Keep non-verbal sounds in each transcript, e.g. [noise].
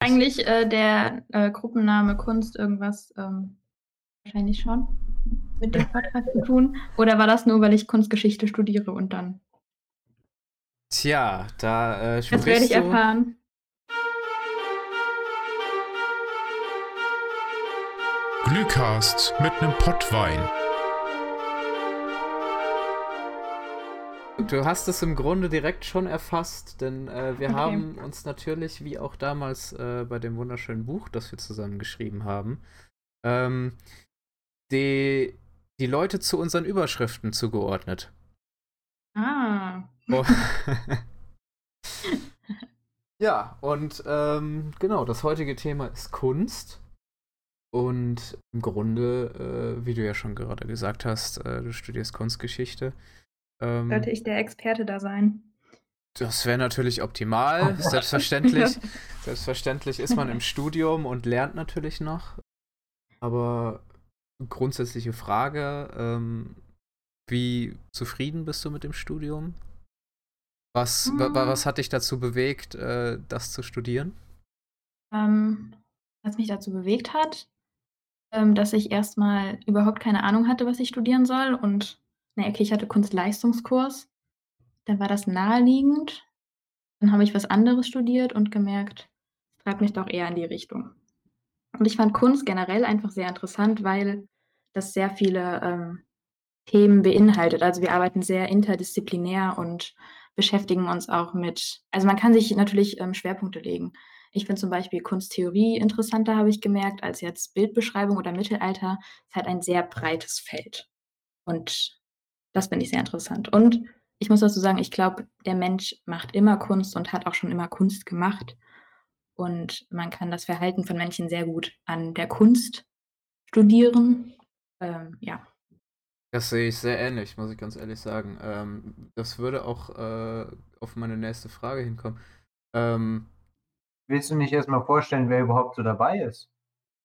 Eigentlich äh, der äh, Gruppenname Kunst irgendwas ähm, wahrscheinlich schon mit dem Vortrag zu tun? Oder war das nur, weil ich Kunstgeschichte studiere und dann? Tja, da äh, Das werde ich du. erfahren. Glühcast mit nem Pottwein. Du hast es im Grunde direkt schon erfasst, denn äh, wir Okay. haben uns natürlich, wie auch damals äh, bei dem wunderschönen Buch, das wir zusammen geschrieben haben, ähm, die, die Leute zu unseren Überschriften zugeordnet. Ah. Oh. [laughs] ja, und ähm, genau, das heutige Thema ist Kunst. Und im Grunde, äh, wie du ja schon gerade gesagt hast, äh, du studierst Kunstgeschichte. Ähm, Sollte ich der Experte da sein? das wäre natürlich optimal. Selbstverständlich. [laughs] Selbstverständlich ist man im Studium und lernt natürlich noch. Aber grundsätzliche Frage, ähm, wie zufrieden bist du mit dem Studium? Was, wa- wa- Hm. was hat dich dazu bewegt, äh, das zu studieren? Ähm, was mich dazu bewegt hat, ähm, dass ich erstmal überhaupt keine Ahnung hatte, was ich studieren soll. Und, na okay, ich hatte Kunstleistungskurs. Dann war das naheliegend. Dann habe ich was anderes studiert und gemerkt, es treibt mich doch eher in die Richtung. Und ich fand Kunst generell einfach sehr interessant, weil das sehr viele ähm, Themen beinhaltet. Also wir arbeiten sehr interdisziplinär und beschäftigen uns auch mit, also man kann sich natürlich ähm, Schwerpunkte legen. Ich finde zum Beispiel Kunsttheorie interessanter, habe ich gemerkt, als jetzt Bildbeschreibung oder Mittelalter. Es halt ein sehr breites Feld. Und das finde ich sehr interessant. Und ich muss dazu sagen, ich glaube, der Mensch macht immer Kunst und hat auch schon immer Kunst gemacht. Und man kann das Verhalten von Menschen sehr gut an der Kunst studieren. Ähm, ja. Das sehe ich sehr ähnlich, muss ich ganz ehrlich sagen. Ähm, das würde auch äh, auf meine nächste Frage hinkommen. Ähm, Willst du nicht erstmal vorstellen, wer überhaupt so dabei ist?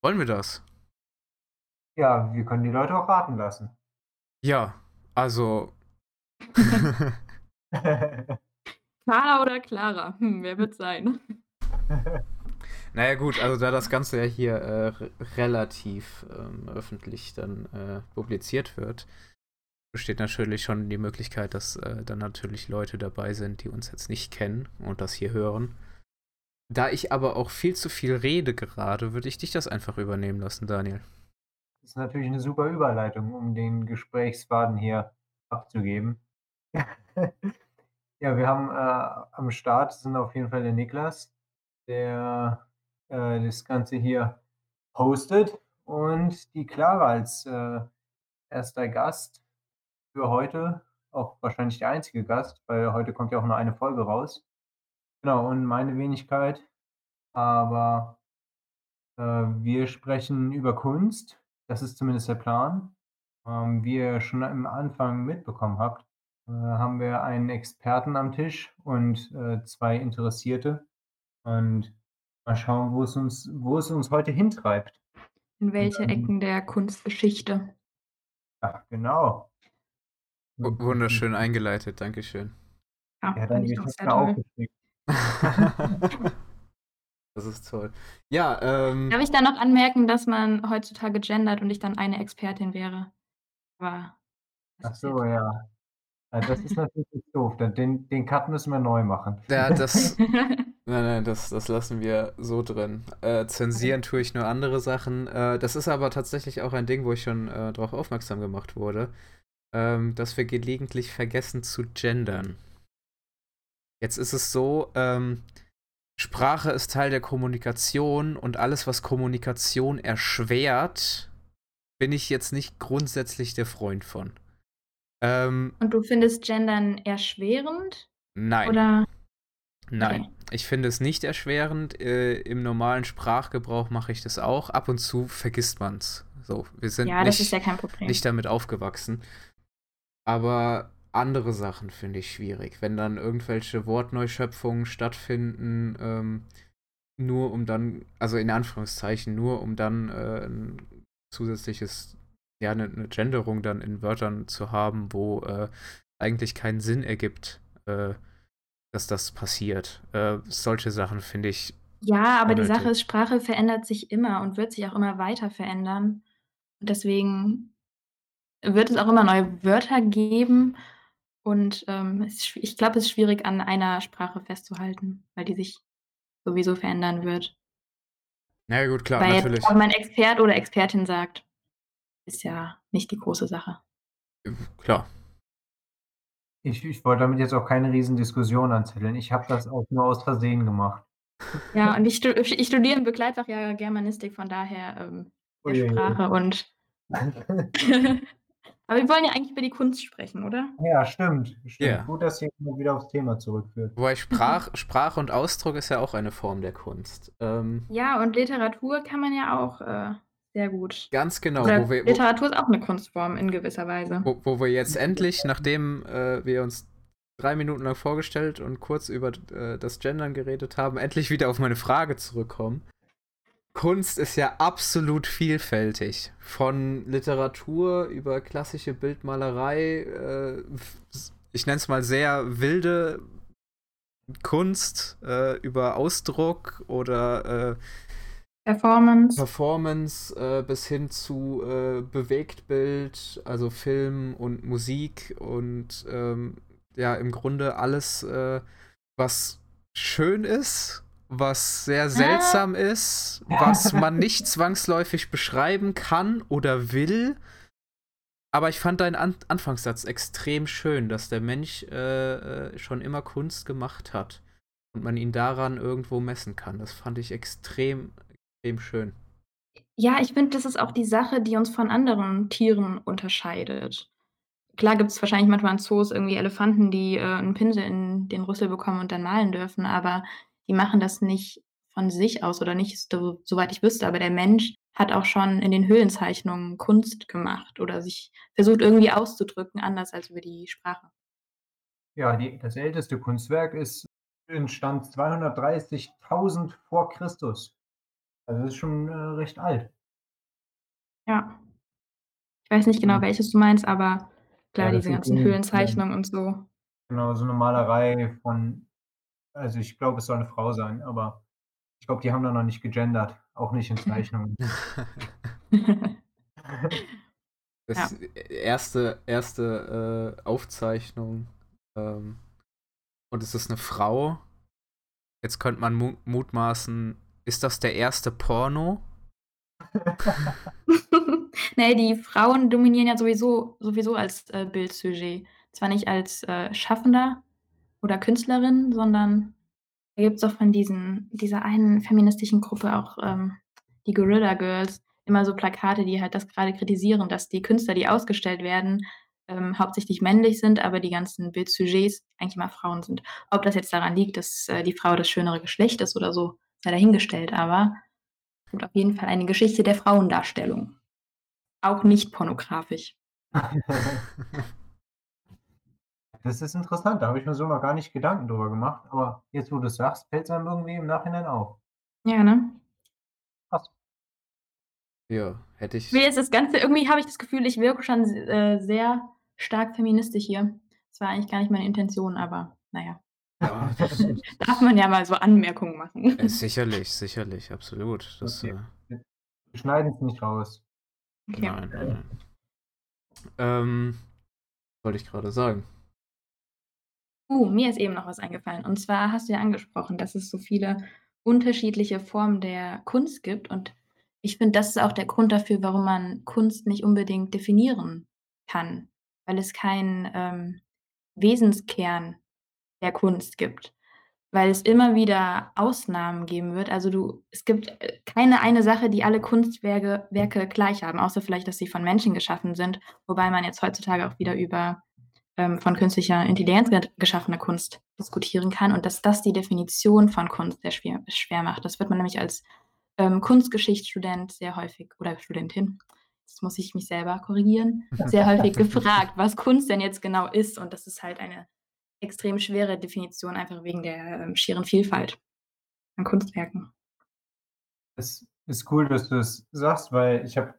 wollen wir das? Ja, wir können die Leute auch raten lassen. Ja, also. [laughs] Clara oder Clara? Hm, wer wird sein? Naja gut, also da das Ganze ja hier äh, re- relativ ähm, öffentlich dann äh, publiziert wird, besteht natürlich schon die Möglichkeit, dass äh, dann natürlich Leute dabei sind, die uns jetzt nicht kennen und das hier hören. Da ich aber auch viel zu viel rede gerade, würde ich dich das einfach übernehmen lassen, Daniel. Das ist natürlich eine super Überleitung, um den Gesprächsfaden hier abzugeben. ja, wir haben äh, am Start sind auf jeden Fall der Niklas, der äh, das Ganze hier hostet und die Clara als äh, erster Gast für heute, auch wahrscheinlich der einzige Gast, weil heute kommt ja auch nur eine Folge raus. Genau, und meine Wenigkeit, aber äh, wir sprechen über Kunst. Das ist zumindest der Plan. Ähm, wie ihr schon am Anfang mitbekommen habt, äh, haben wir einen Experten am Tisch und äh, zwei Interessierte. Und mal schauen, wo es uns, wo es uns heute hintreibt. In welche Ähm. Ecken der Kunstgeschichte? Ach, genau. W wunderschön eingeleitet, Dankeschön. Ja, Ja, dann ich ich auch sehr toll. [laughs] [laughs] das ist toll. Ja, ähm. Darf ich da noch anmerken, dass man heutzutage gendert und ich dann eine Expertin wäre? Aber Ach so, ja. Ja, Das ist natürlich doof. Den, den Cut müssen wir neu machen. Ja, das, [laughs] Nein, nein, das, das lassen wir so drin. Äh, zensieren tue ich nur andere Sachen. Äh, das ist aber tatsächlich auch ein Ding, wo ich schon äh, darauf aufmerksam gemacht wurde, ähm, dass wir gelegentlich vergessen zu gendern. Jetzt ist es so, ähm, Sprache ist Teil der Kommunikation und alles, was Kommunikation erschwert, bin ich jetzt nicht grundsätzlich der Freund von. Ähm, Und du findest Gendern erschwerend? nein. Oder? Nein, Okay. ich finde es nicht erschwerend. Äh, Im normalen Sprachgebrauch mache ich das auch. Ab und zu vergisst man es. So, wir sind Ja, das nicht, ist ja kein Problem. nicht damit aufgewachsen. Aber andere Sachen finde ich schwierig. Wenn dann irgendwelche Wortneuschöpfungen stattfinden, ähm, nur um dann, also in Anführungszeichen, nur um dann äh, ein zusätzliches, ja, eine, eine Genderung dann in Wörtern zu haben, wo äh, eigentlich keinen Sinn ergibt, äh, dass das passiert. Äh, solche Sachen finde ich Ja, aber die Unnötig. Sache ist, Sprache verändert sich immer und wird sich auch immer weiter verändern. Und deswegen wird es auch immer neue Wörter geben und, ähm, es ich glaube, es ist schwierig, an einer Sprache festzuhalten, weil die sich sowieso verändern wird. Na ja, gut, klar, Weil jetzt natürlich. wenn man Expert oder Expertin sagt, ist ja nicht die große Sache. Klar. Ich ich wollte damit jetzt auch keine Riesendiskussion anzetteln. Ich habe das auch nur aus Versehen gemacht. Ja, und ich stu ich studiere im Begleitfach ja Germanistik, von daher, ähm, ui. Sprache und [laughs] aber wir wollen ja eigentlich über die Kunst sprechen, oder? Ja, stimmt, stimmt. Ja. Gut, dass ihr immer wieder aufs Thema zurückführt. Wobei Sprach [laughs] Sprache und Ausdruck ist ja auch eine Form der Kunst. Ähm, Ja, und Literatur kann man ja auch, äh, sehr gut ganz genau, wo wir wo Literatur ist auch 'ne Kunstform in gewisser Weise. wo wo wir jetzt endlich, nachdem, äh, wir uns 3 Minuten lang vorgestellt und kurz über äh, das Gendern geredet haben, endlich wieder auf meine Frage zurückkommen. Kunst ist ja absolut vielfältig. Von Literatur über klassische Bildmalerei, äh, ich nenne es mal sehr wilde Kunst, äh, über Ausdruck oder, äh Performance. Performance, äh, bis hin zu, äh, Bewegtbild, also Film und Musik und, ähm, ja, im Grunde alles, was schön ist, was sehr Ah. seltsam ist, was man [laughs] nicht zwangsläufig beschreiben kann oder will. Aber ich fand deinen An Anfangssatz extrem schön, dass der Mensch, äh, äh, schon immer Kunst gemacht hat und man ihn daran irgendwo messen kann. Das fand ich extrem, extrem schön. Ja, ich finde, das ist auch die Sache, die uns von anderen Tieren unterscheidet. Klar gibt's wahrscheinlich manchmal in Zoos irgendwie Elefanten, die, äh, 'n Pinsel in den Rüssel bekommen und dann malen dürfen, aber die machen das nicht von sich aus oder nicht so soweit ich wüsste, aber der Mensch hat auch schon in den Höhlenzeichnungen Kunst gemacht oder sich versucht, irgendwie auszudrücken, anders als über die Sprache. Ja, die das älteste Kunstwerk ist entstand 230.000 vor Christus. Also, das ist schon, äh, recht alt. Ja. Ich weiß nicht genau, Mhm. welches du meinst, aber Ja, klar, das diese ganzen Höhlenzeichnungen und so. Genau, so 'ne Malerei von also, ich glaube, es soll 'ne Frau sein, aber ich glaube, die haben da noch nicht gegendert, auch nicht in [laughs] Zeichnungen. [laughs] Ja. Das e erste erste, äh, Aufzeichnung, ähm, und es ist 'ne Frau. Jetzt könnte man mu mutmaßen, ist das der erste Porno? [laughs] Ne, die Frauen dominieren ja sowieso sowieso als, äh, Bildsujet. Zwar nicht als, äh, Schaffender oder Künstlerin, sondern da gibt's doch von diesen dieser einen feministischen Gruppe auch, ähm, die Guerrilla Girls, immer so Plakate, die halt das grade kritisieren, dass die Künstler, die ausgestellt werden, ähm, hauptsächlich männlich sind, aber die ganzen Bildsujets eigentlich immer Frauen sind. Ob das jetzt daran liegt, dass, äh, die Frau das schönere Geschlecht ist oder so, sei dahingestellt, aber es gibt auf jeden Fall eine Geschichte der Frauendarstellung. Auch nicht pornografisch. [laughs] Das ist interessant, da habe ich mir so noch gar nicht Gedanken drüber gemacht, aber jetzt, wo du's sagst, fällt's einem irgendwie im Nachhinein auf. Ja, ne? Krass. Ja, hätte ich Mir ist das Ganze irgendwie habe ich das Gefühl, ich wirke schon äh, sehr stark feministisch hier. Das war eigentlich gar nicht meine Intention, aber na ja. [laughs] Darf man ja mal so Anmerkungen machen. Äh, sicherlich, sicherlich, absolut. Das, Okay. äh Wir wir schneiden's nicht raus. Okay. Nein, nein, nein. Ähm, wollte ich grade sagen? Uh, mir ist eben noch was eingefallen. Und zwar hast du ja angesprochen, dass es so viele unterschiedliche Formen der Kunst gibt und ich finde, das ist auch der Grund dafür, warum man Kunst nicht unbedingt definieren kann, weil es keinen, ähm, Wesenskern der Kunst gibt, weil es immer wieder Ausnahmen geben wird. Also, du es gibt, äh, keine eine Sache, die alle Kunstwerke Werke gleich haben, außer vielleicht, dass sie von Menschen geschaffen sind, wobei man jetzt heutzutage auch wieder über, ähm, von künstlicher Intelligenz ge geschaffene Kunst diskutieren kann und dass das die Definition von Kunst sehr schwer schwer macht. Das wird man nämlich als, ähm, Kunstgeschichtsstudent sehr häufig oder Studentin, jetzt muss ich mich selber korrigieren, [laughs] sehr häufig gefragt, was Kunst denn jetzt genau ist und das ist halt eine extrem schwere Definition, einfach wegen der, ähm, schieren Vielfalt an Kunstwerken. Es ist cool, dass du das sagst, weil ich habe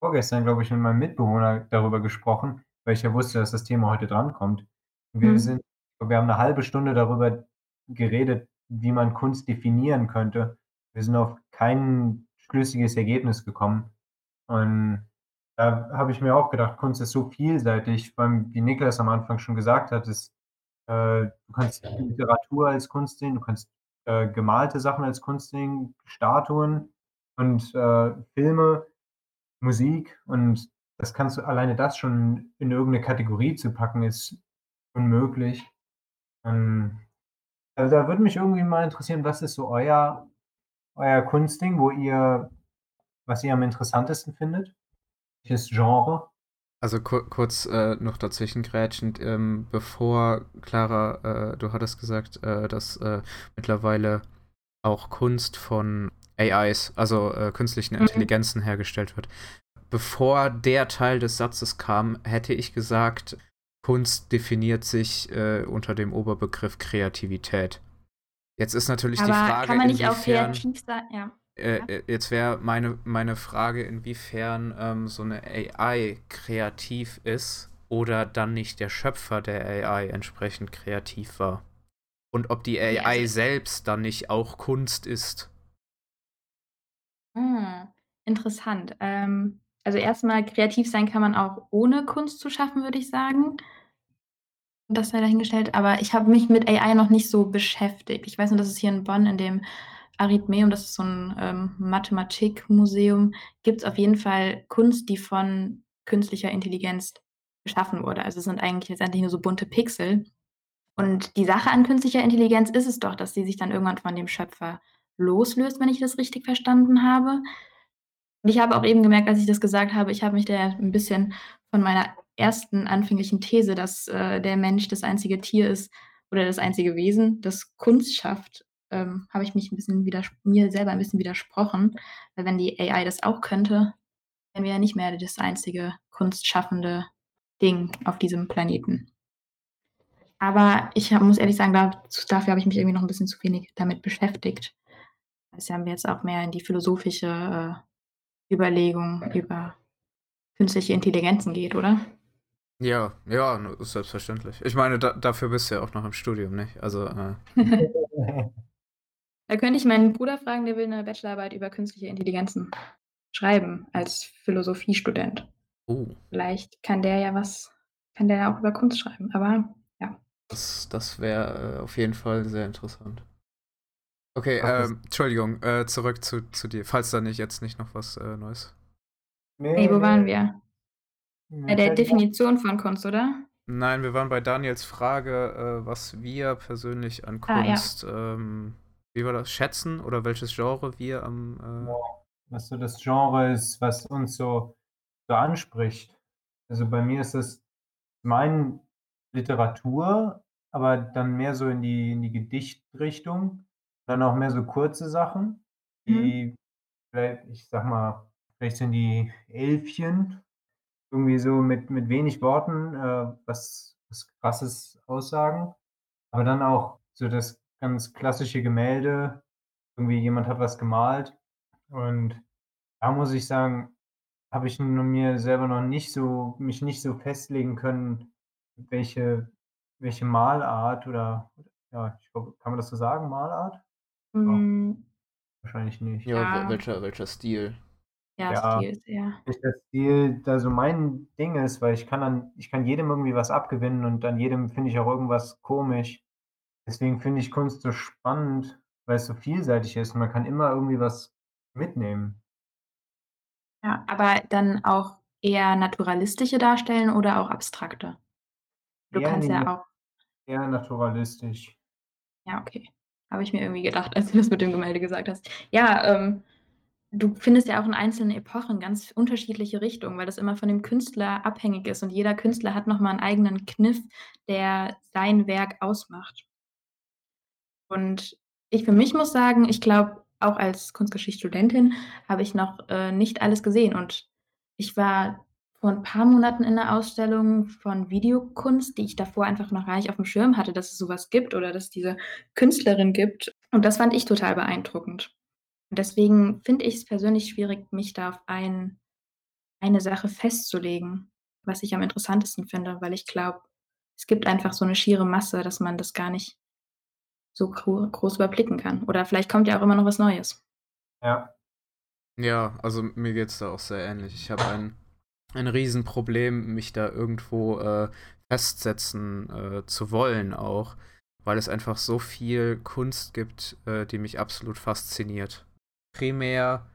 vorgestern, glaube ich, mit meinem Mitbewohner darüber gesprochen, weil ich ja wusste, dass das Thema heute drankommt. Wir Mhm. sind wir haben 'ne 1/2 Stunde darüber geredet, wie man Kunst definieren könnte wir sind auf kein schlüssiges Ergebnis gekommen. Und da habe ich mir auch gedacht, Kunst ist so vielseitig, beim wie Niklas am Anfang schon gesagt hat, ist, äh, du kannst Literatur als Kunst sehen, du kannst, äh, gemalte Sachen als Kunst sehen, Statuen und, äh, Filme, Musik und das kannst du alleine das schon in irgend 'ne Kategorie zu packen, ist unmöglich. Ähm, also, da würde mich irgendwie mal interessieren, was ist so euer euer Kunstding, wo ihr was ihr am interessantesten findet? Welches Genre? Also ku kurz äh, noch dazwischengrätschend, ähm, bevor Clara, äh, du hattest gesagt, äh, dass äh, mittlerweile auch Kunst von AIs, also äh, künstlichen Mhm. Intelligenzen hergestellt wird. Bevor der Teil des Satzes kam, hätte ich gesagt, Kunst definiert sich äh, unter dem Oberbegriff Kreativität. Jetzt ist natürlich die Aber Frage, kann man nicht auch inwiefern kreativ sein? Ja. äh, Ja. äh, jetzt wäre meine, meine Frage, inwiefern ähm, so eine AI kreativ ist oder dann nicht der Schöpfer der AI entsprechend kreativ war. Und ob die Ja, AI also selbst dann nicht auch Kunst ist. Hm, interessant. Ähm, also erstmal kreativ sein kann man auch ohne Kunst zu schaffen, würde ich sagen. Das sei dahingestellt, aber ich habe mich mit AI noch nicht so beschäftigt. Ich weiß nur, dass es hier in Bonn in dem Arithmeum, das ist so 'n, ähm, Mathematikmuseum, gibt's auf jeden Fall Kunst, die von künstlicher Intelligenz geschaffen wurde. Also, es sind eigentlich letztendlich nur so bunte Pixel. Und die Sache an künstlicher Intelligenz ist es doch, dass sie sich dann irgendwann von dem Schöpfer loslöst, wenn ich das richtig verstanden habe. Und ich habe auch eben gemerkt, als ich das gesagt habe, ich habe mich da ja 'n bisschen von meiner ersten anfänglichen These, dass, äh, der Mensch das einzige Tier ist oder das einzige Wesen, das Kunst schafft, ähm, habe ich mich 'n bisschen mir selber ein bisschen widersprochen. Weil wenn die AI das auch könnte, wären wir ja nicht mehr das einzige kunstschaffende Ding auf diesem Planeten. Aber ich habe muss ehrlich sagen, dazu dafür habe ich mich irgendwie noch 'n bisschen zu wenig damit beschäftigt. Es ja mir jetzt auch mehr in die philosophische, äh, Überlegung über künstliche Intelligenzen geht, oder? Ja, ja, ist selbstverständlich. Ich meine, da dafür bist du ja auch noch im Studium, nicht? Also, äh [laughs] Da könnte ich meinen Bruder fragen, der will 'ne Bachelorarbeit über künstliche Intelligenzen schreiben als Philosophiestudent. Oh. Vielleicht kann der ja was kann der ja auch über Kunst schreiben, aber ja. Das das wäre, äh, auf jeden Fall sehr interessant. Okay, ähm, Entschuldigung, äh, zurück zu zu dir, falls da nicht jetzt nicht noch was, äh, Neues Ne, Ey, wo waren wir? Bei der Definition von Kunst, oder? Nein, wir waren bei Daniels Frage, äh, was wir persönlich an Ah, ja. Kunst, ähm, wie war das, schätzen oder welches Genre wir am, äh was so das Genre ist, was uns so so anspricht. Also, bei mir ist es zum einen Literatur, aber dann mehr so in die in die Gedichtrichtung, dann auch mehr so kurze Sachen, Mhm. die vielleicht ich sage mal, vielleicht sind die Elfchen irgendwie so mit mit wenig Worten, äh, was was Krasses aussagen. Aber dann auch so das ganz klassische Gemälde. Irgendwie jemand hat was gemalt und da muss ich sagen, habe ich mir selber noch nicht so mich nicht so festlegen können, welche welche Malart oder ja, ich glaube, kann man das so sagen, Malart? Hm. Wahrscheinlich nicht. Ja, Ja. welcher welcher Stil? Ja, Ja, Stil ist eher welcher Stil da so mein Ding ist, weil ich kann an ich kann jedem irgendwie was abgewinnen und an jedem finde ich auch irgendwas komisch. Deswegen finde ich Kunst so spannend, weil's so vielseitig ist und man kann immer irgendwie was mitnehmen. Ja, aber dann auch eher naturalistische darstellen oder auch abstrakte? Du Eher kannst ja auch eher naturalistisch. Ja, okay. Habe ich mir irgendwie gedacht, [laughs] als du das mit dem Gemälde gesagt hast. Ja, ähm, du findest ja auch in einzelnen Epochen ganz unterschiedliche Richtungen, weil das immer von dem Künstler abhängig ist und jeder Künstler hat noch mal 'n eigenen Kniff, der sein Werk ausmacht. Und ich für mich muss sagen, ich glaube, auch als Kunstgeschichtsstudentin habe ich noch, äh, nicht alles gesehen und ich war vor 'n paar Monaten in 'ner Ausstellung von Videokunst, die ich davor einfach noch gar nicht aufm Schirm hatte, dass es so was gibt oder dass es diese Künstlerin gibt und das fand ich total beeindruckend. Und deswegen finde ich's persönlich schwierig, mich da auf ein eine Sache festzulegen, was ich am interessantesten finde, weil ich glaube, es gibt einfach so 'ne schiere Masse, dass man das gar nicht so gro groß überblicken kann. Oder vielleicht kommt ja auch immer noch was Neues. Ja. Ja, also mir geht's da auch sehr ähnlich. Ich habe ein, ein Riesenproblem, mich da irgendwo äh, festsetzen äh, zu wollen auch, weil es einfach so viel Kunst gibt, äh, die mich absolut fasziniert. Primär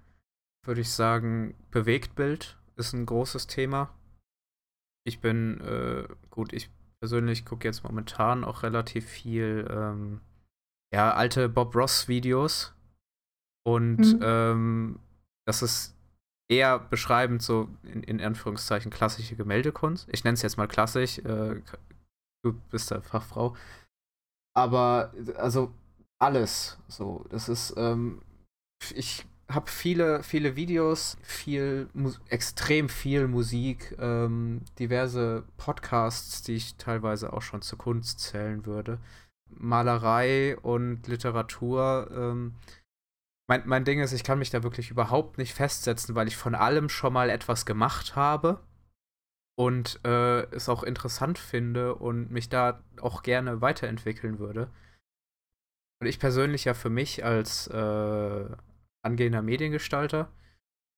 würde ich sagen, Bewegtbild ist ein großes Thema. Ich bin, äh, gut, ich persönlich gucke jetzt momentan auch relativ viel, ähm, ja, alte Bob Ross-Videos. Und Mhm. ähm, das ist eher beschreibend so in, in Anführungszeichen klassische Gemäldekunst. Ich nenne es jetzt mal klassisch. Äh, du bist da Fachfrau. Aber also alles so. Das ist, ähm, ich habe viele, viele Videos, viel, extrem viel Musik, ähm, diverse Podcasts, die ich teilweise auch schon zur Kunst zählen würde. Malerei und Literatur. Ähm, mein, mein Ding ist, ich kann mich da wirklich überhaupt nicht festsetzen, weil ich von allem schon mal etwas gemacht habe und äh, es auch interessant finde und mich da auch gerne weiterentwickeln würde. Und ich persönlich ja für mich als äh, angehender Mediengestalter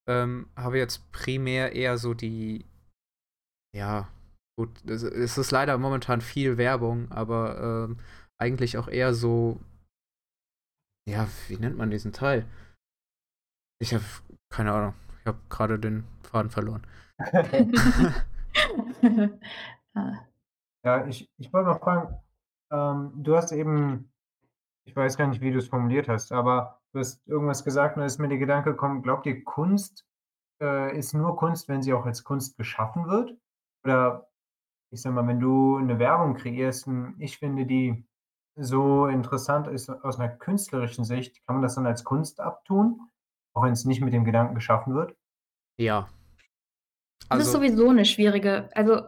ähm, habe jetzt primär eher so die, ja, gut, es, ist leider momentan viel Werbung, aber ähm, eigentlich auch eher so, ja, wie nennt man diesen Teil? Ich habe keine Ahnung, ich habe gerade den Faden verloren. [laughs] [laughs] Ah. Ja, ich, ich wollte noch fragen, ähm, du hast eben, ich weiß gar nicht, wie du es formuliert hast, aber du hast irgendwas gesagt und da ist mir der Gedanke gekommen, glaubt ihr, Kunst äh, ist nur Kunst, wenn sie auch als Kunst geschaffen wird? Oder ich sag mal, wenn du eine Werbung kreierst, ich finde, die so interessant ist aus einer künstlerischen Sicht, kann man das dann als Kunst abtun, auch wenn es nicht mit dem Gedanken geschaffen wird? Ja. Das ist Also, sowieso eine schwierige also,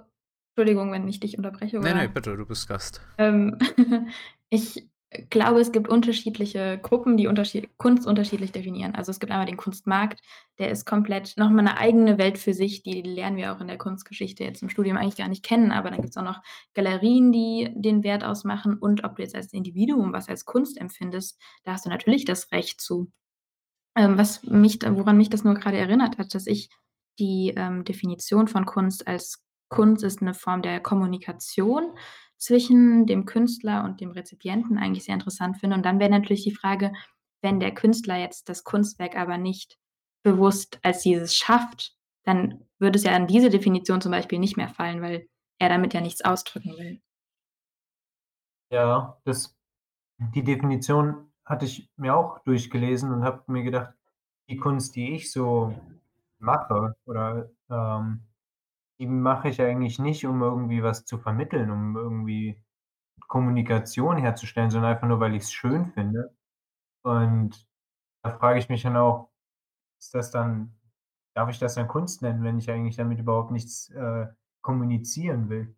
Entschuldigung, wenn ich dich unterbreche, nee, oder? bitte, du bist Gast. Ähm, [laughs] ich glaube, es gibt unterschiedliche Gruppen, die unterschied Kunst unterschiedlich definieren. Also, es gibt einmal den Kunstmarkt, der ist komplett noch mal 'ne eigene Welt für sich, die lernen wir auch in der Kunstgeschichte jetzt im Studium eigentlich gar nicht kennen, aber dann gibt's auch noch Galerien, die den Wert ausmachen und ob du jetzt als Individuum was als Kunst empfindest, da hast du natürlich das Recht zu. Ähm, was mich woran mich das nur grade erinnert hat, dass ich die, ähm, Definition von Kunst als Kunst ist 'ne Form der Kommunikation zwischen dem Künstler und dem Rezipienten eigentlich sehr interessant finde. Und dann wäre natürlich die Frage, wenn der Künstler jetzt das Kunstwerk aber nicht bewusst als dieses schafft, dann würde es ja an diese Definition zum Beispiel nicht mehr fallen, weil er damit ja nichts ausdrücken will. Ja, das die Definition hatte ich mir auch durchgelesen und habe mir gedacht, die Kunst, die ich so mache oder, ähm, die mache ich eigentlich nicht, um irgendwie was zu vermitteln, um irgendwie Kommunikation herzustellen, sondern einfach nur, weil ich's schön finde. Und da frage ich mich dann auch, ist das dann darf ich das dann Kunst nennen, wenn ich eigentlich damit überhaupt nichts, äh, kommunizieren will?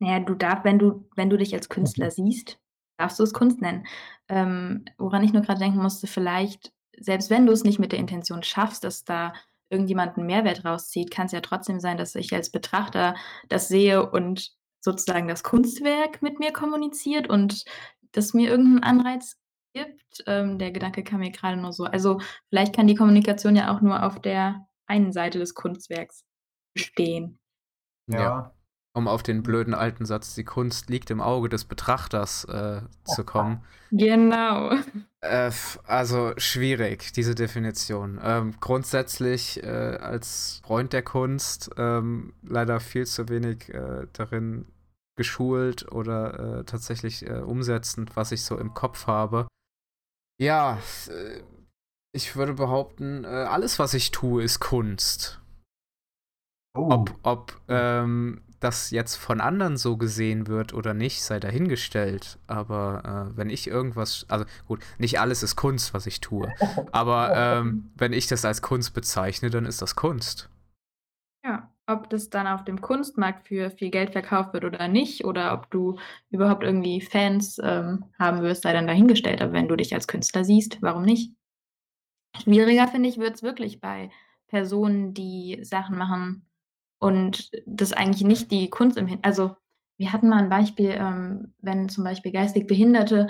Na ja, du darf wenn du wenn du dich als Künstler siehst, darfst du es Kunst nennen. Ähm, woran ich nur grade denken musste, vielleicht, selbst wenn du es nicht mit der Intention schaffst, dass da irgendjemand 'n Mehrwert rauszieht, kann's ja trotzdem sein, dass ich als Betrachter das sehe und sozusagen das Kunstwerk mit mir kommuniziert und das mir irgend 'n Anreiz gibt. Ähm, der Gedanke kam mir grade nur so. Also, vielleicht kann die Kommunikation ja auch nur auf der einen Seite des Kunstwerks bestehen. Ja. Um auf den blöden alten Satz, die Kunst liegt im Auge des Betrachters, äh, zu kommen. Genau. Äh, also schwierig, diese Definition. Ähm, grundsätzlich, äh, als Freund der Kunst, ähm, leider viel zu wenig, äh, darin geschult oder, äh, tatsächlich, äh, umsetzend, was ich so im Kopf habe. Ja, äh, ich würde behaupten, äh, alles, was ich tue, ist Kunst. Oh. Ob ob, ähm, das jetzt von anderen so gesehen wird oder nicht, sei dahingestellt. Aber, äh, wenn ich irgendwas also gut, nicht alles ist Kunst, was ich tue. [laughs] Aber, ähm, wenn ich das als Kunst bezeichne, dann ist das Kunst. Ja, ob das dann auf dem Kunstmarkt für viel Geld verkauft wird oder nicht oder ob du überhaupt irgendwie Fans, ähm, haben wirst, sei dann dahingestellt. Aber wenn du dich als Künstler siehst, warum nicht? Schwieriger, finde ich, wird's wirklich bei Personen, die Sachen machen und das eigentlich nicht die Kunst im Hin also, wir hatten mal 'n Beispiel, ähm, wenn zum Beispiel geistig Behinderte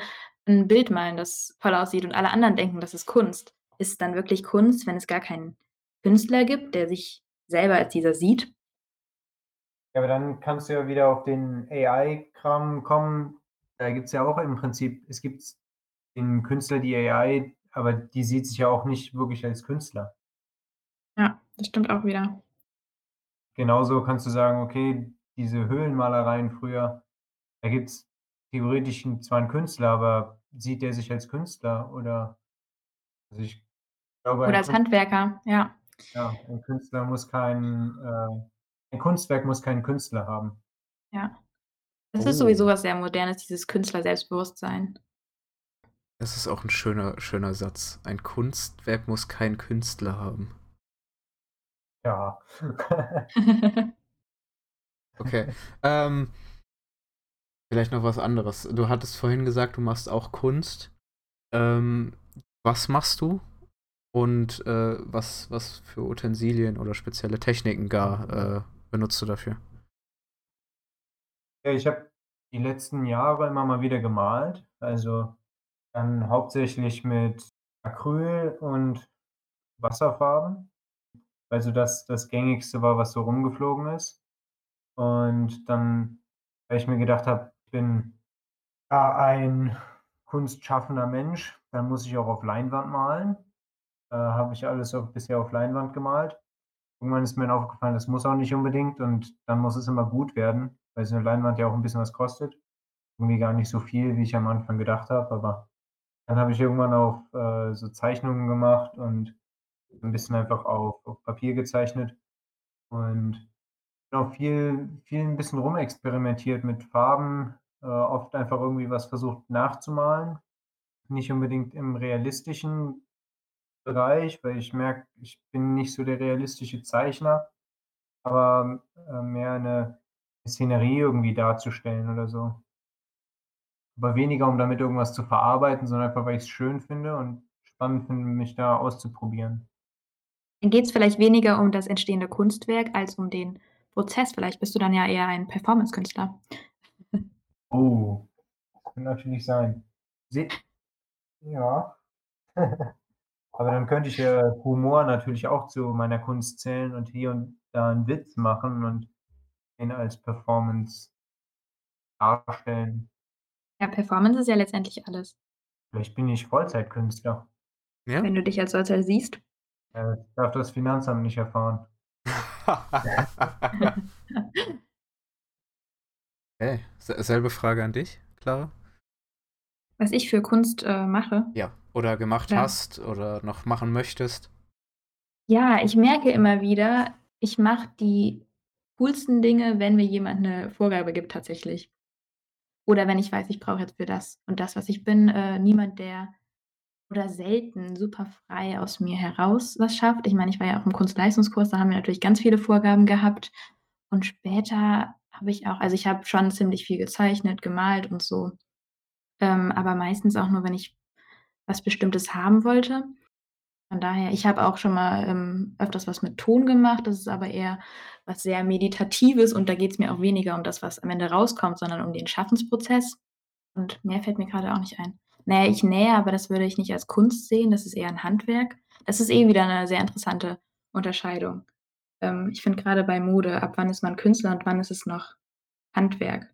'n Bild malen, das toll aussieht und alle anderen denken, das ist Kunst. ist dann wirklich Kunst, wenn es gar keinen Künstler gibt, der sich selber als dieser sieht? Ja, aber dann kannst du ja wieder auf den AI-Kram kommen. Da gibt's ja auch im Prinzip es gibt den Künstler, die AI, aber die sieht sich ja auch nicht wirklich als Künstler. Ja, das stimmt auch wieder. Genauso kannst du sagen, okay, diese Höhlenmalereien früher, da gibt's theoretisch 'n zwar 'n Künstler, aber sieht der sich als Künstler oder also, ich glaube, Oder ein als Künst Handwerker, ja. Ja, ein Künstler muss kein äh, ein Kunstwerk muss keinen Künstler haben. Ja. Das ist sowieso Oh. was sehr Modernes, dieses Künstler-Selbstbewusstsein. Das ist auch 'n schöner schöner Satz. Ein Kunstwerk muss keinen Künstler haben. Ja. [laughs] Okay. Ähm vielleicht noch was anderes. Du hattest vorhin gesagt, du machst auch Kunst. Ähm, was machst du? Und, äh, was was für Utensilien oder spezielle Techniken gar, äh, benutzt du dafür? Ja, ich habe die letzten Jahre immer mal wieder gemalt, also, dann hauptsächlich mit Acryl und Wasserfarben, weil so das das Gängigste war, was so rumgeflogen ist. Und dann, weil ich mir gedacht habe, ich bin, ja, ein kunstschaffender Mensch, dann muss ich auch auf Leinwand malen. Äh, habe ich alles auf bisher auf Leinwand gemalt. Irgendwann ist mir aufgefallen, das muss auch nicht unbedingt und dann muss es immer gut werden, weil so 'ne Leinwand ja auch 'n bisschen was kostet. Irgendwie gar nicht so viel, wie ich am Anfang gedacht habe, aber dann habe ich irgendwann auch, äh, so Zeichnungen gemacht und 'n bisschen einfach auf auf Papier gezeichnet und auch viel viel 'n bisschen rumexperimentiert mit Farben, äh, oft einfach irgendwie was versucht nachzumalen. Nicht unbedingt im realistischen Bereich, weil ich merke, ich bin nicht so der realistische Zeichner, aber, äh, mehr 'ne Szenerie irgendwie darzustellen oder so. Aber weniger, um damit irgendwas zu verarbeiten, sondern einfach, weil ich's schön finde und spannend finde, mich da auszuprobieren. Geht's vielleicht weniger um das entstehende Kunstwerk als um den Prozess? Vielleicht bist du dann ja eher ein Performance-Künstler. Oh, kann natürlich sein. Se ja. [laughs] Aber dann könnte ich ja Humor natürlich auch zu meiner Kunst zählen und hier und da 'n Witz machen und den als Performance darstellen. Ja, Performance ist ja letztendlich alles. Vielleicht bin ich Vollzeitkünstler. Ja? Wenn du dich als solcher siehst. Ja, das darf das Finanzamt nicht erfahren. [laughs] Okay, se selbe Frage an dich, Clara? Was ich für Kunst, äh, mache? Ja, oder gemacht Ja. hast oder noch machen möchtest? Ja, ich merke immer wieder, ich mache die coolsten Dinge, wenn mir jemand 'ne Vorgabe gibt tatsächlich. Oder wenn ich weiß, ich brauche jetzt für das und das, was ich bin, äh, niemand, der oder selten super frei aus mir heraus was schafft. Ich meine, ich war ja auch im Kunstleistungskurs, da haben wir natürlich ganz viele Vorgaben gehabt. Und später habe ich auch also, ich habe schon ziemlich viel gezeichnet, gemalt und so. Ähm, aber meistens auch nur, wenn ich was Bestimmtes haben wollte. Von daher ich habe auch schon mal, ähm, öfters was mit Ton gemacht. Das ist aber eher was sehr Meditatives und da geht's mir auch weniger um das, was am Ende rauskommt, sondern um den Schaffensprozess. Und mehr fällt mir grade auch nicht ein. Na ja, ich nähe, aber das würde ich nicht als Kunst sehen, das ist eher 'n Handwerk. Das ist eh wieder 'ne sehr interessante Unterscheidung. Ähm, ich finde grade bei Mode, ab wann ist man Künstler und wann ist es noch Handwerk?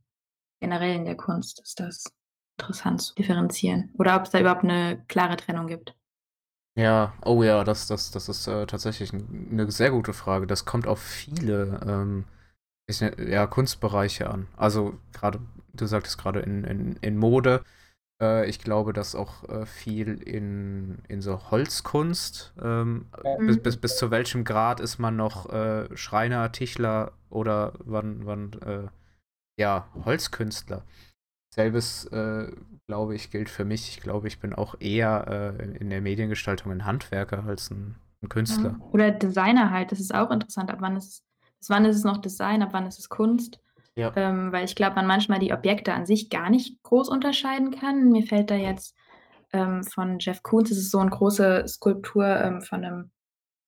Generell in der Kunst ist das interessant zu differenzieren oder ob's da überhaupt 'ne klare Trennung gibt. Ja, oh ja, das das das ist, äh, tatsächlich 'n 'ne sehr gute Frage. Das kommt auf viele, ähm, ne ja, Kunstbereiche an. Also, grade du sagtest grade in in in Mode. Äh, ich glaube, dass auch, äh, viel in in so Holzkunst, ähm, bis Mhm. bis bis zu welchem Grad ist man noch, äh, Schreiner, Tischler oder wann wann, äh, ja, Holzkünstler? Selbes, äh, glaube ich, gilt für mich. Ich glaube, ich bin auch eher, äh, in der Mediengestaltung 'n Handwerker als 'n 'n Ja. Künstler. Oder Designer halt, das ist auch interessant. Ab wann ist bis wann ist es noch Design, ab wann ist es Kunst? Ja. Ähm, weil ich glaube, man manchmal die Objekte an sich gar nicht groß unterscheiden kann. Mir fällt da jetzt, ähm, von Jeff Koons das ist so 'n große Skulptur, ähm, von 'nem,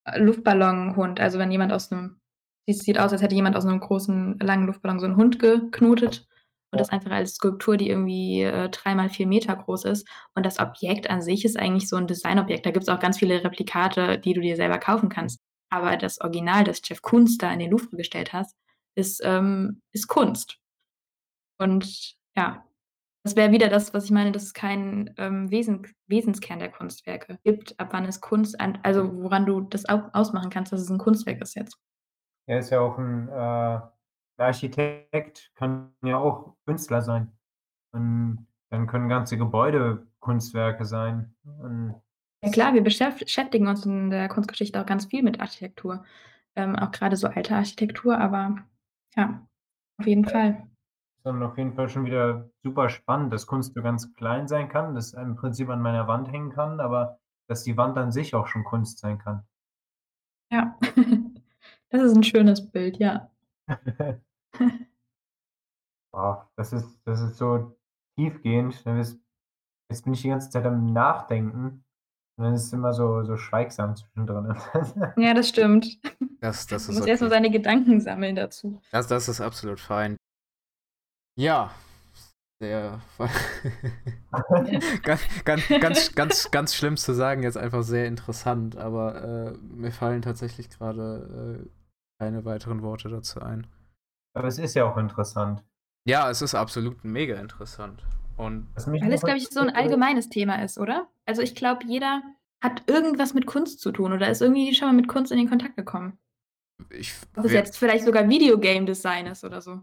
äh, Luftballonhund. Also, wenn jemand aus 'nem es sieht aus, als hätte jemand aus 'nem großen, langen Luftballon so 'n Hund geknotet und das einfach als Skulptur, die irgendwie, äh, 3 mal 4 Meter groß ist. Und das Objekt an sich ist eigentlich so 'n Designobjekt. Da gibt's auch ganz viele Replikate, die du dir selber kaufen kannst. Aber das Original, das Jeff Koons da in den Louvre gestellt hat, ist, ähm ist Kunst. Und ja, das wäre wieder das, was ich meine, dass es keinen, ähm, Wesen Wesenskern der Kunstwerke gibt, ab wann es Kunst ein also, woran du das au ausmachen kannst, dass es 'n Kunstwerk ist jetzt. Er ist ja auch 'n, äh Architekt kann ja auch Künstler sein. Und dann können ganze Gebäude Kunstwerke sein. Und Ja klar, wir beschäft beschäftigen uns in der Kunstgeschichte auch ganz viel mit Architektur, ähm, auch grade so alte Architektur, aber ja, auf jeden. Fall. Dann auf jeden Fall schon wieder super spannend, dass Kunst so ganz klein sein kann, das im Prinzip an meiner Wand hängen kann, aber dass die Wand an sich auch schon Kunst sein kann. Ja, [laughs] das ist 'n schönes Bild, ja. [laughs] Oh, das ist das ist so tiefgehend, jetzt bin ich die ganze Zeit am Nachdenken und dann ist es immer so so schweigsam zwischendrin. [laughs] Ja, das stimmt. Das das Man ist muss erst mal okay. seine Gedanken sammeln dazu. Das das ist absolut fein. Ja, sehr [laughs] ganz ganz ganz ganz ganz schlimm zu sagen, jetzt einfach sehr interessant, aber, äh, mir fallen tatsächlich grade, äh, keine weiteren Worte dazu ein. Aber es ist ja auch interessant. Ja, es ist absolut mega interessant. Und Weil es, glaube ich, so 'n interessiert allgemeines Thema ist, oder? Also, ich glaube, jeder hat irgendwas mit Kunst zu tun oder ist irgendwie schon mal mit Kunst in den Kontakt gekommen. ich Ob es jetzt vielleicht sogar Videogame-Design ist oder so.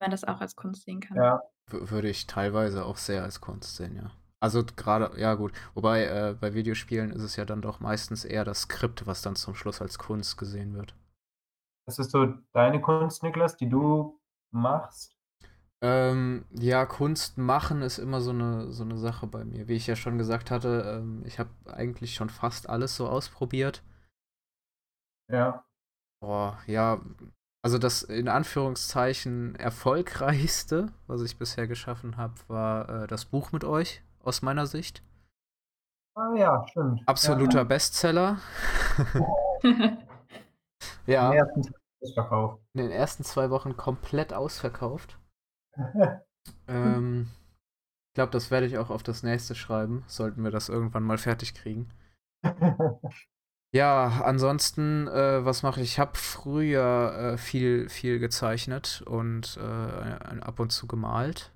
Man das auch als Kunst sehen kann. Ja. wü würde ich teilweise auch sehr als Kunst sehen, ja. Also, grade ja gut, wobei, äh, bei Videospielen ist es ja dann doch meistens eher das Skript, was dann zum Schluss als Kunst gesehen wird. Was ist so deine Kunst, Niklas, die du machst? Ähm, ja, Kunst machen ist immer so 'ne so 'ne Sache bei mir. Wie ich ja schon gesagt hatte, ähm, ich habe eigentlich schon fast alles so ausprobiert. Ja. Boah, ja, also das in Anführungszeichen erfolgreichste, was ich bisher geschaffen habe, war, äh, das Buch mit euch, aus meiner Sicht. Ah ja, stimmt. Ja. Absoluter Bestseller. [laughs] Ja. Im ersten den ersten 2 Wochen komplett ausverkauft. [laughs] Ähm, ich glaube, das werde ich auch auf das nächste schreiben, sollten wir das irgendwann mal fertig kriegen. [laughs] Ja, ansonsten, äh, was mache ich? Ich habe früher, äh, viel viel gezeichnet und, äh, ab und zu gemalt.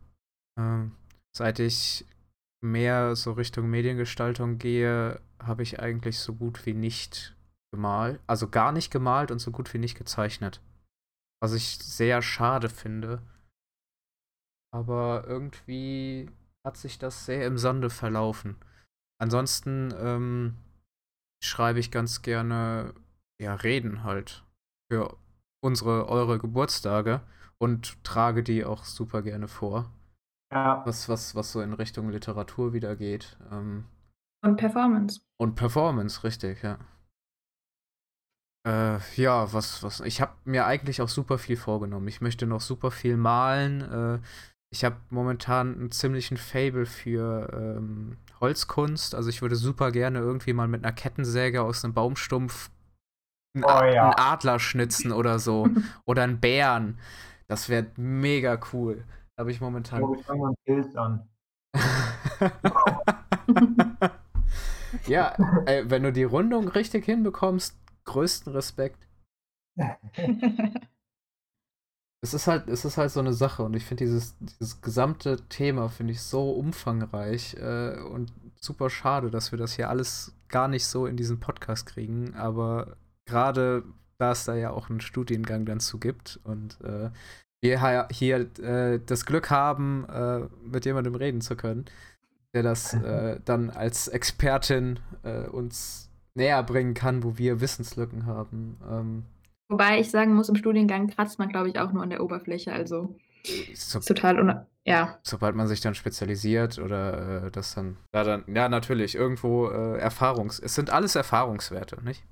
Ähm, seit ich mehr so Richtung Mediengestaltung gehe, habe ich eigentlich so gut wie nicht gemalt also gar nicht gemalt und so gut wie nicht gezeichnet. Was ich sehr schade finde. Aber irgendwie hat sich das sehr im Sande verlaufen. Ansonsten, ähm, schreibe ich ganz gerne, ja, Reden halt für unsere eure Geburtstage und trage die auch super gerne vor. Ja. Was was was so in Richtung Literatur wieder geht, ähm Und Performance. Und Performance, richtig, ja. Äh, ja, was was ich habe mir eigentlich auch super viel vorgenommen. Ich möchte noch super viel malen. Äh, ich habe momentan 'n ziemlichen Faible für, ähm, Holzkunst. Also, ich würde super gerne irgendwie mal mit 'ner Kettensäge aus 'nem Baumstumpf 'n Oh ja. 'n Adler schnitzen oder so [laughs] oder 'n Bären. Das wäre mega cool. Da habe ich Ich momentan glaube, ich fange mal 'n Pilz an. [laughs] Ja, ey, wenn du die Rundung richtig hinbekommst, größten Respekt. [laughs] Es ist halt es ist halt so 'ne Sache und ich finde dieses dieses gesamte Thema finde ich so umfangreich, äh, und super schade, dass wir das hier alles gar nicht so in diesen Podcast kriegen. Aber grade da es da ja auch 'n Studiengang dann zu gibt und, äh, wir hier, äh, das Glück haben, äh, mit jemandem reden zu können, der das, äh, [laughs] dann als Expertin, äh, uns näherbringen kann, wo wir Wissenslücken haben, ähm Wobei ich sagen muss, im Studiengang kratzt man, glaube ich, auch nur an der Oberfläche, also So ist total ja. sobald man sich dann spezialisiert oder, äh, das dann ja, dann ja, natürlich, irgendwo, äh, Erfahrungs es sind alles Erfahrungswerte, nicht?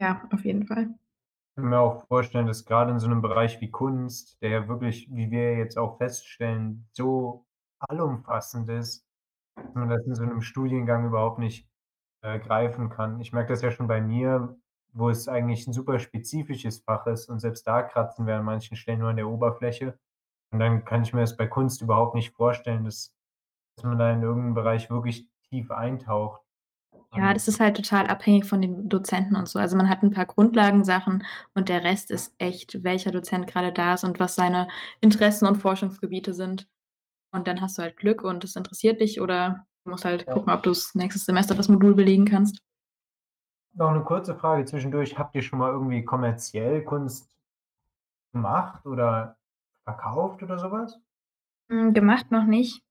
Ja, auf jeden Fall. Ich kann mir auch vorstellen, dass grade in so 'nem Bereich wie Kunst, der ja wirklich, wie wir jetzt auch feststellen, so allumfassend ist, dass man das in so 'nem Studiengang überhaupt nicht, äh, greifen kann. Ich merke das ja schon bei mir, wo es eigentlich 'n super spezifisches Fach ist und selbst da kratzen wir an manchen Stellen nur an der Oberfläche. Und dann kann ich mir das bei Kunst überhaupt nicht vorstellen, dass dass man da in irgend 'n Bereich wirklich tief eintaucht. Ja, das ist halt total abhängig von den Dozenten und so. Also, man hat 'n paar Grundlagensachen und der Rest ist echt, welcher Dozent grade da ist und was seine Interessen und Forschungsgebiete sind. Und dann hast du halt Glück und es interessiert dich oder du musst halt Ja. gucken, ob du's nächstes Semester das Modul belegen kannst. Noch 'ne kurze Frage zwischendurch. Habt ihr schon mal irgendwie kommerziell Kunst gemacht oder verkauft oder so was? Hm, gemacht noch nicht.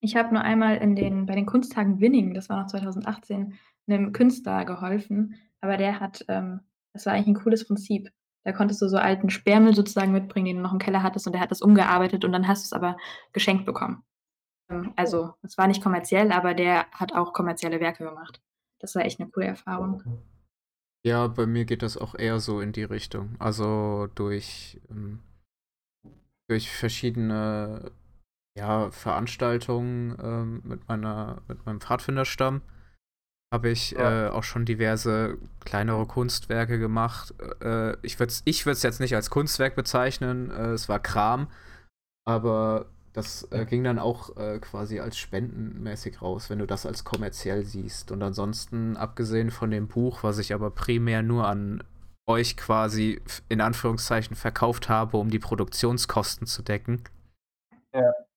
Ich habe nur einmal in den bei den Kunsttagen Winning, das war noch 2018, 'nem Künstler geholfen, aber der hat, ähm das war eigentlich 'n cooles Prinzip. Da konntest du so alten Sperrmüll sozusagen mitbringen, den du noch im Keller hattest und der hat das umgearbeitet und dann hast du's aber geschenkt bekommen. Ähm, also, es war nicht kommerziell, aber der hat auch kommerzielle Werke gemacht. Das war echt 'ne coole Erfahrung. Ja, bei mir geht das auch eher so in die Richtung. Also, durch, ähm durch verschiedene, ja, Veranstaltungen, ähm, mit meiner mit meinem Pfadfinderstamm habe ich, Ja. äh, auch schon diverse kleinere Kunstwerke gemacht. Äh, ich würde es ich jetzt nicht als Kunstwerk bezeichnen, äh, es war Kram, aber das, äh, ging dann auch, äh, quasi als spendenmäßig raus, wenn du das als kommerziell siehst. Und ansonsten, abgesehen von dem Buch, was ich aber primär nur an euch quasi in Anführungszeichen verkauft habe, um die Produktionskosten zu decken Ja.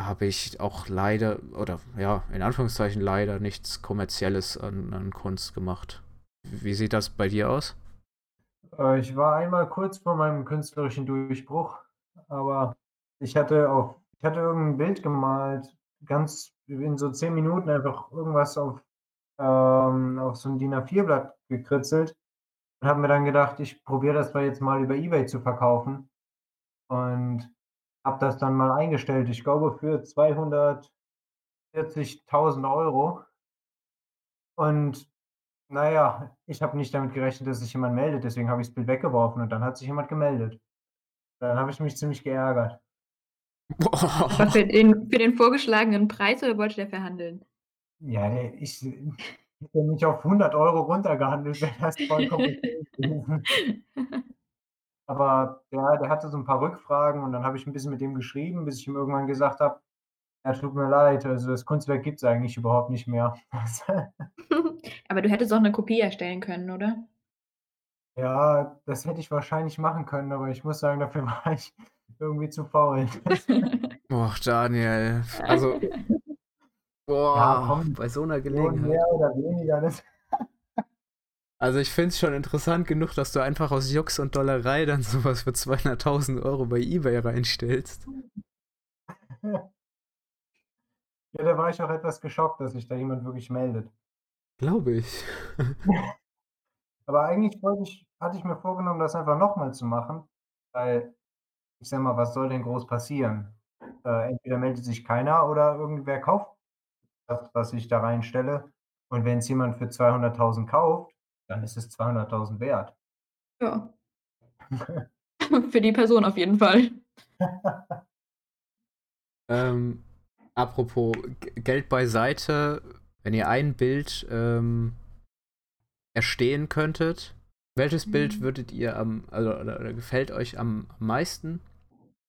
habe ich auch leider oder ja, in Anführungszeichen leider nichts Kommerzielles an an Kunst gemacht. Wie sieht das bei dir aus? Äh, ich war einmal kurz vor meinem künstlerischen Durchbruch, aber ich hatte auf ich hatte irgend 'n Bild gemalt, ganz in so 10 Minuten einfach irgendwas auf ähm, auf so 'n DIN A4-Blatt gekritzelt und habe mir dann gedacht: „Ich probiere das doch jetzt mal über eBay zu verkaufen.“ Und habe das dann mal eingestellt, ich glaube für 240.000 €. Und na ja, ich habe nicht damit gerechnet, dass sich jemand meldet, deswegen habe ich das Bild weggeworfen und dann hat sich jemand gemeldet. Dann habe ich mich ziemlich geärgert. Etwa für den für den vorgeschlagenen Preis oder wollte der verhandeln? Ja, ich hätte mich auf 100 € runtergehandelt, wäre das vollkommen gewesen. Aber ja, der hatte so 'n paar Rückfragen und dann habe ich 'n bisschen mit dem geschrieben, bis ich ihm irgendwann gesagt habe: „Ja, tut mir leid, also das Kunstwerk gibt's eigentlich überhaupt nicht mehr.“ [laughs] Aber du hättest auch 'ne Kopie erstellen können, oder? Ja, das hätte ich wahrscheinlich machen können, aber ich muss sagen, dafür war ich irgendwie zu faul. [laughs] Och, Daniel, also Ja, boah, komm, bei so 'ner Million Gelegenheit. mehr oder weniger, das [laughs] Also, ich finde es schon interessant genug, dass du einfach aus Jux und Dollerei dann so was für 200.000 € bei eBay reinstellst. Ja, da war ich auch etwas geschockt, dass sich da jemand wirklich meldet. Glaube ich. [laughs] Aber eigentlich ich hatte ich mir vorgenommen, das einfach noch mal zu machen, weil ich sage mal, was soll denn groß passieren? Äh, entweder meldet sich keiner oder irgendwer kauft das, was ich da reinstelle. Und wenn's jemand für 200.000 kauft, dann ist es 200.000 wert. Ja. [laughs] [laughs] Für die Person auf jeden Fall. [laughs] Ähm, apropos Geld beiseite, wenn ihr ein Bild, ähm, erstehen könntet, welches Bild Mhm. würdet ihr am also, oder oder gefällt euch am meisten,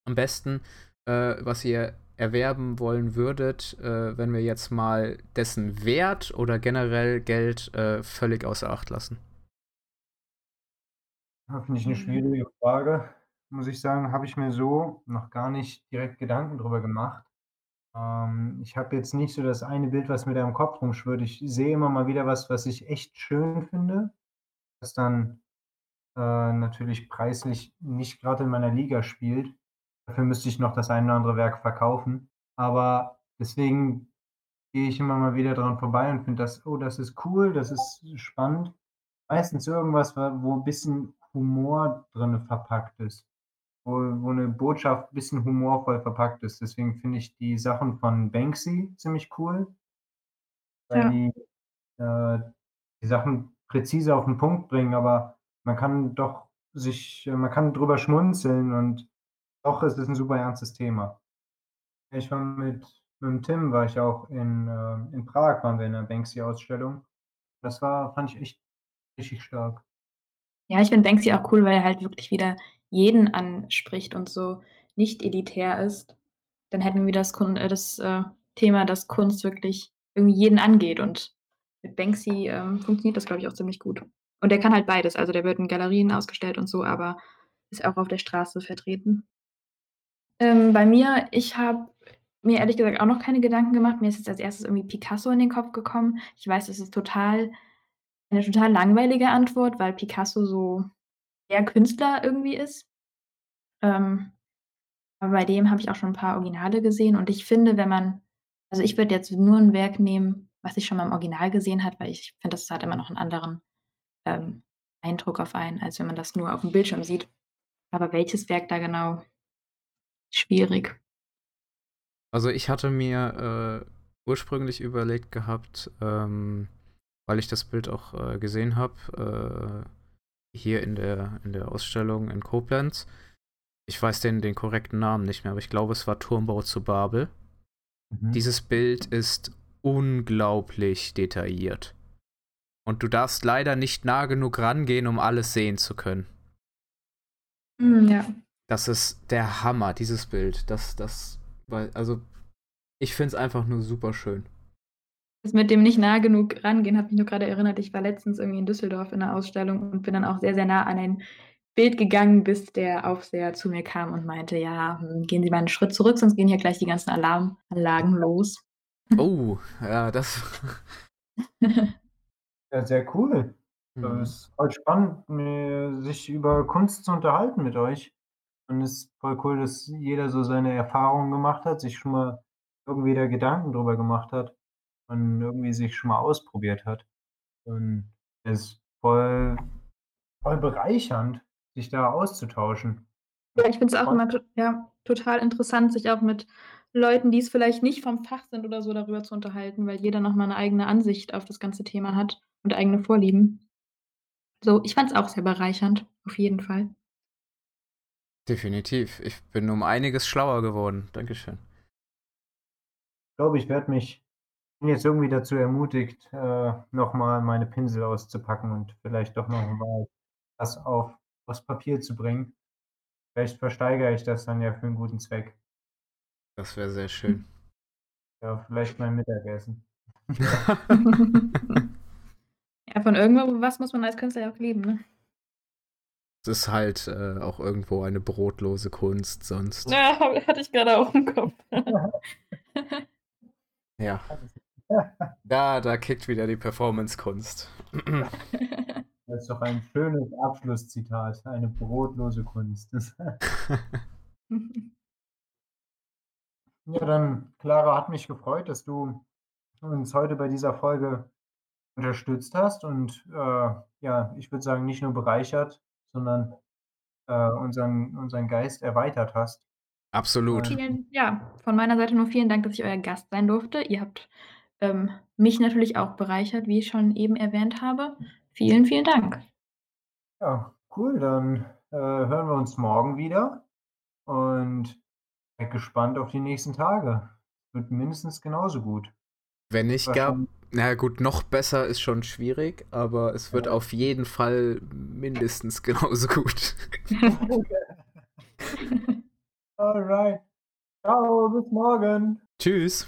am besten, äh, was ihr erwerben wollen würdet, äh, wenn wir jetzt mal dessen Wert oder generell Geld, äh, völlig außer Acht lassen? Ja, finde ich 'ne Mhm. schwierige Frage. Muss ich sagen, habe ich mir so noch gar nicht direkt Gedanken drüber gemacht. Ähm, ich habe jetzt nicht so das eine Bild, was mir da im Kopf rumschwirrt. Ich sehe immer mal wieder was, was ich echt schön finde, was dann, äh, natürlich preislich nicht grad in meiner Liga spielt. Dafür müsste ich noch das ein oder andere Werk verkaufen. Aber deswegen gehe ich immer mal wieder dran vorbei und finde das: „Oh, das ist cool, das ist spannend.“ Meistens irgendwas, wa wo 'n bisschen Humor drinnen verpackt ist, wo wo 'ne Botschaft bisschen humorvoll verpackt ist. Deswegen finde ich die Sachen von Banksy ziemlich cool weil Ja. die, äh, die Sachen präzise auf 'n Punkt bringen, aber man kann doch sich man kann drüber schmunzeln und doch ist es 'n super ernstes Thema. Ich war mit mit'm Tim war ich auch in, äh in Prag waren wir in 'ner Banksy-Ausstellung. Das war fand ich echt richtig stark. Ja, ich finde Banksy auch cool, weil er halt wirklich wieder jeden anspricht und so nicht elitär ist, dann hätten wir das, Kun äh, das äh, Thema, dass Kunst wirklich irgendwie jeden angeht. Und mit Banksy ähm, funktioniert das, glaube ich, auch ziemlich gut. Und der kann halt beides. Also der wird in Galerien ausgestellt und so, aber ist auch auf der Straße vertreten. Ähm, bei mir, ich habe mir ehrlich gesagt auch noch keine Gedanken gemacht. Mir ist jetzt als erstes irgendwie Picasso in den Kopf gekommen. Ich weiß, das ist total eine total langweilige Antwort, weil Picasso so der Künstler irgendwie ist. Ähm, aber bei dem habe ich auch schon ein paar Originale gesehen und ich finde, wenn man also ich würde jetzt nur ein Werk nehmen, was ich schon mal im Original gesehen habe, weil ich finde, das hat immer noch einen anderen, ähm, Eindruck auf einen, als wenn man das nur auf dem Bildschirm sieht. Aber welches Werk da genau? Schwierig. Also ich hatte mir äh, ursprünglich überlegt gehabt, ähm, weil ich das Bild auch äh, gesehen habe, äh, hier in der, in der Ausstellung in Koblenz. Ich weiß den, den korrekten Namen nicht mehr, aber ich glaube, es war Turmbau zu Babel. Mhm. Dieses Bild ist unglaublich detailliert. Und du darfst leider nicht nah genug rangehen, um alles sehen zu können. Mm, ja. Das ist der Hammer, dieses Bild. Das, das, also, ich finde es einfach nur super schön. Das mit dem nicht nah genug rangehen, hat mich nur gerade erinnert. Ich war letztens irgendwie in Düsseldorf in einer Ausstellung und bin dann auch sehr, sehr nah an ein Bild gegangen, bis der Aufseher zu mir kam und meinte, ja, hm, gehen Sie mal einen Schritt zurück, sonst gehen hier gleich die ganzen Alarmanlagen los. Oh, [laughs] ja, das. ja, sehr cool. Es mhm. ist voll spannend, sich über Kunst zu unterhalten mit euch. Und es ist voll cool, dass jeder so seine Erfahrungen gemacht hat, sich schon mal irgendwie da Gedanken drüber gemacht hat und irgendwie sich schon mal ausprobiert hat. Und es ist voll, voll bereichernd, sich da auszutauschen. Ja, ich finde es auch immer ja, total interessant, sich auch mit Leuten, die es vielleicht nicht vom Fach sind oder so, darüber zu unterhalten, weil jeder nochmal eine eigene Ansicht auf das ganze Thema hat und eigene Vorlieben. So, ich fand es auch sehr bereichernd, auf jeden Fall. Definitiv. Ich bin um einiges schlauer geworden. Dankeschön. Ich glaube, ich werde mich jetzt irgendwie dazu ermutigt, äh, nochmal meine Pinsel auszupacken und vielleicht doch nochmal was auf aufs Papier zu bringen. Vielleicht versteigere ich das dann ja für einen guten Zweck. Das wäre sehr schön. [laughs] Ja, vielleicht mein Mittagessen. [laughs] [laughs] ja, von irgendwo was muss man als Künstler ja auch leben, ne? Es ist halt äh, auch irgendwo eine brotlose Kunst sonst. Ja, hatte ich gerade auch im Kopf. [laughs] ja. [laughs] Da, da kickt wieder die Performance-Kunst. [laughs] Das ist doch ein schönes Abschlusszitat. Eine brotlose Kunst. ja, dann, Clara, hat mich gefreut, dass du uns heute bei dieser Folge unterstützt hast und äh, ja, ich würde sagen, nicht nur bereichert, sondern äh, unseren, unseren Geist erweitert hast. Absolut. Vielen, ja, von meiner Seite nur vielen Dank, dass ich euer Gast sein durfte. Ihr habt ähm, mich natürlich auch bereichert, wie ich schon eben erwähnt habe. Vielen, vielen Dank. Ja, cool. Dann äh, hören wir uns morgen wieder und bin gespannt auf die nächsten Tage. Wird mindestens genauso gut. Wenn nicht gar, na gut, noch besser ist schon schwierig, aber es wird ja. auf jeden Fall mindestens [laughs] genauso gut. [laughs] Alright. Ciao, bis morgen. Tschüss.